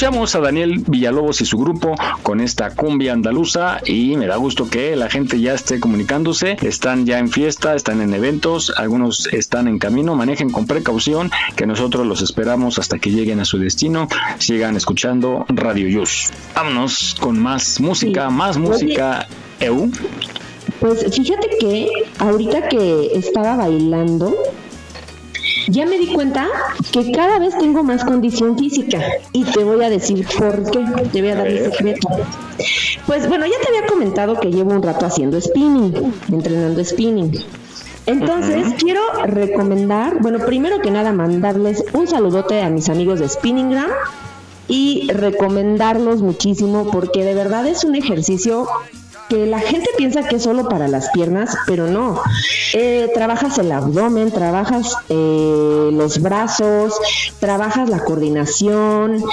Escuchamos a Daniel Villalobos y su grupo con esta cumbia andaluza y me da gusto que la gente ya esté comunicándose, están ya en fiesta, están en eventos, algunos están en camino, manejen con precaución que nosotros los esperamos hasta que lleguen a su destino, sigan escuchando Radio Yus. Vámonos con más música, más música. EU.
Pues fíjate que ahorita que estaba bailando, ya me di cuenta que cada vez tengo más condición física y te voy a decir por qué, te voy a dar mi secreto. Pues bueno, ya te había comentado que llevo un rato haciendo spinning, entrenando spinning. Entonces, quiero recomendar, bueno, primero que nada mandarles un saludote a mis amigos de Spinningram y recomendarlos muchísimo porque de verdad es un ejercicio que la gente piensa que es solo para las piernas, pero no. Eh, trabajas el abdomen, trabajas eh, los brazos, trabajas la coordinación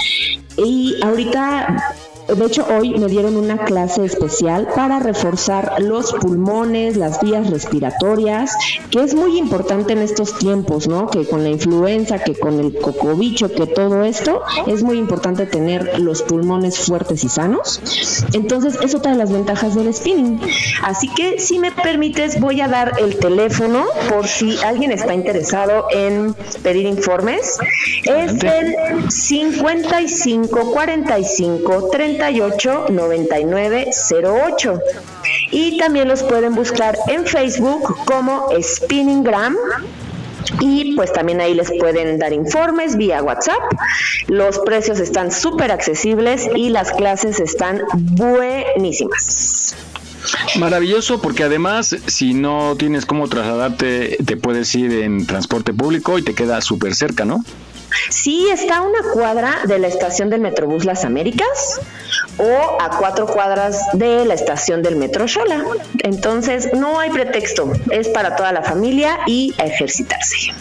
y ahorita de hecho, hoy me dieron una clase especial para reforzar los pulmones, las vías respiratorias, que es muy importante en estos tiempos, ¿no? Que con la influenza, que con el cocobicho, que todo esto, es muy importante tener los pulmones fuertes y sanos. Entonces, es otra de las ventajas del spinning. Así que, si me permites, voy a dar el teléfono por si alguien está interesado en pedir informes. Es el 55 45 38 99 08. Y también los pueden buscar en Facebook como Spinningram. Y pues también ahí les pueden dar informes vía WhatsApp. Los precios están súper accesibles y las clases están buenísimas.
Maravilloso porque además si no tienes cómo trasladarte te puedes ir en transporte público y te queda súper cerca, ¿no?
Sí, está a una cuadra de la estación del Metrobús Las Américas o a cuatro cuadras de la estación del Metro Xola. Entonces, no hay pretexto, es para toda la familia y a ejercitarse.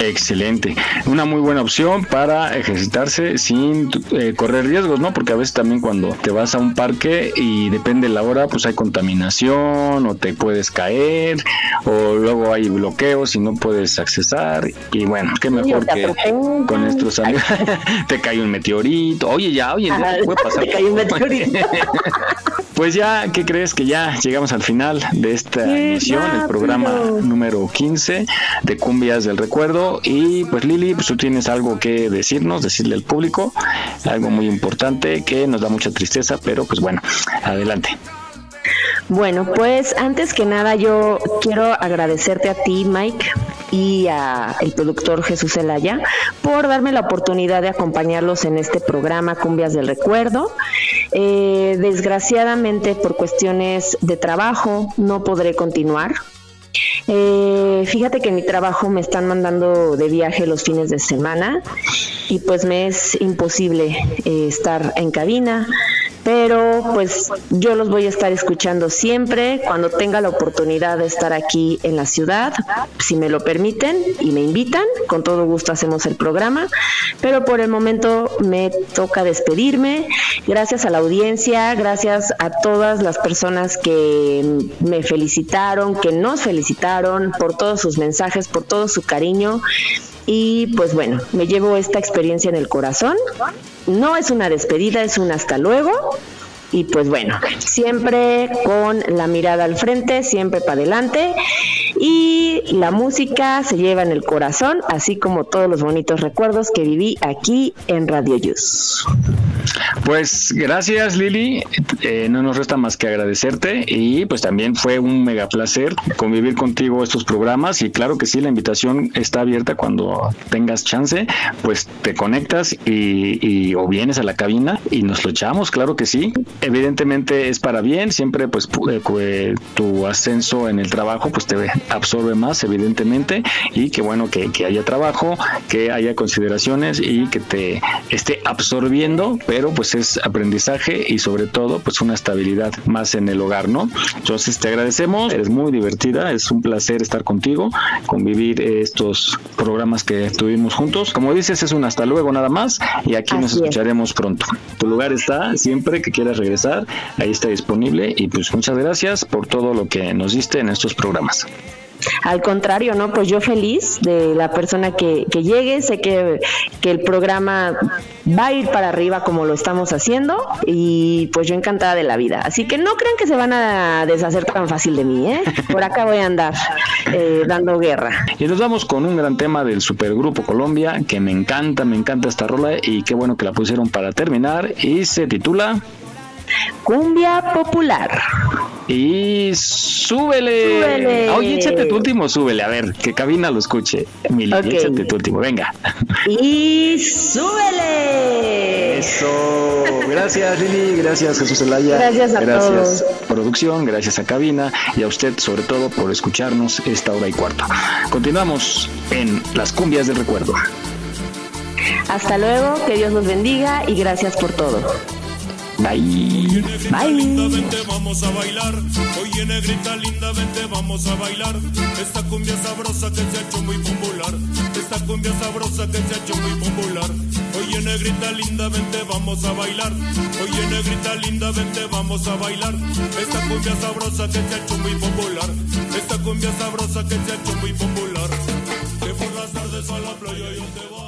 Excelente, una muy buena opción para ejercitarse sin eh, correr riesgos, ¿no? Porque a veces también cuando te vas a un parque y depende de la hora, pues hay contaminación o te puedes caer o luego hay bloqueos y no puedes accesar y bueno, qué mejor que con nuestros amigos te cae un meteorito, oye ya, oye,
Ajá,
puede pasar.
te cae un meteorito.
Pues ya, ¿qué crees? Que ya llegamos al final de esta
¡Qué
emisión, el programa número 15 de Cumbias del Recuerdo. Y pues Lili, pues tú tienes algo que decirnos, decirle al público, algo muy importante que nos da mucha tristeza, pero pues bueno, adelante.
Bueno, pues antes que nada yo quiero agradecerte a ti, Mike, y a el productor Jesús Elaya por darme la oportunidad de acompañarlos en este programa Cumbias del Recuerdo. Eh, desgraciadamente, por cuestiones de trabajo, no podré continuar. Eh, fíjate que mi trabajo me están mandando de viaje los fines de semana y pues me es imposible eh, estar en cabina, pero pues yo los voy a estar escuchando siempre cuando tenga la oportunidad de estar aquí en la ciudad, si me lo permiten y me invitan, con todo gusto hacemos el programa, pero por el momento me toca despedirme. Gracias a la audiencia, gracias a todas las personas que me felicitaron, que nos felicitaron por todos sus mensajes, por todo su cariño. Y pues bueno, me llevo esta experiencia en el corazón. No es una despedida, es un hasta luego. Y pues bueno, siempre con la mirada al frente, siempre para adelante. Y la música se lleva en el corazón, así como todos los bonitos recuerdos que viví aquí en Radio Yus.
Pues gracias Lili, eh, no nos resta más que agradecerte y pues también fue un mega placer convivir contigo estos programas y claro que sí, la invitación está abierta cuando tengas chance, pues te conectas y, o vienes a la cabina y nos lo echamos, claro que sí. Evidentemente es para bien, siempre pues eh, tu ascenso en el trabajo pues te absorbe más evidentemente y que bueno que, que haya trabajo, que haya consideraciones y que te esté absorbiendo, pero pues es aprendizaje y sobre todo pues una estabilidad más en el hogar, ¿no? Entonces te agradecemos, eres muy divertida, es un placer estar contigo, convivir estos programas que tuvimos juntos. Como dices, es un hasta luego nada más y aquí nos escucharemos pronto. Tu lugar está siempre que quieras regresar, ahí está disponible y pues muchas gracias por todo lo que nos diste en estos programas.
Al contrario, ¿no? Pues yo feliz de la persona que, que llegue, sé que, que, el programa va a ir para arriba como lo estamos haciendo y pues yo encantada de la vida. Así que no crean que se van a deshacer tan fácil de mí, ¿eh? Por acá voy a andar eh, dando guerra.
Y nos vamos con un gran tema del Supergrupo Colombia que me encanta, me encanta esta rola y qué bueno que la pusieron para terminar y se titula...
Cumbia Popular.
Y súbele. súbele. Oye, échate tu último, súbele. A ver, que cabina lo escuche. Mili, échate tu último, venga.
Y súbele.
Eso. Gracias, Lili. Gracias, Jesús Elaya.
Gracias a
gracias, producción. Gracias a cabina. Y a usted, sobre todo, por escucharnos esta hora y cuarto. Continuamos en Las Cumbias del Recuerdo.
Hasta luego. Que Dios los bendiga y gracias por todo.
Bye.
Bye.
Linda, vente, vamos a bailar. Oye, negrita linda, vente, vamos a bailar. Esta cumbia sabrosa que se ha hecho muy popular. Esta cumbia sabrosa que se ha hecho muy popular. Oye, negrita linda, vente, vamos a bailar. Oye, negrita linda, vente, vamos a bailar. Esta cumbia sabrosa que se ha hecho muy popular. Esta cumbia sabrosa que se ha hecho muy popular. Que por las tardes a la playa y donde vas.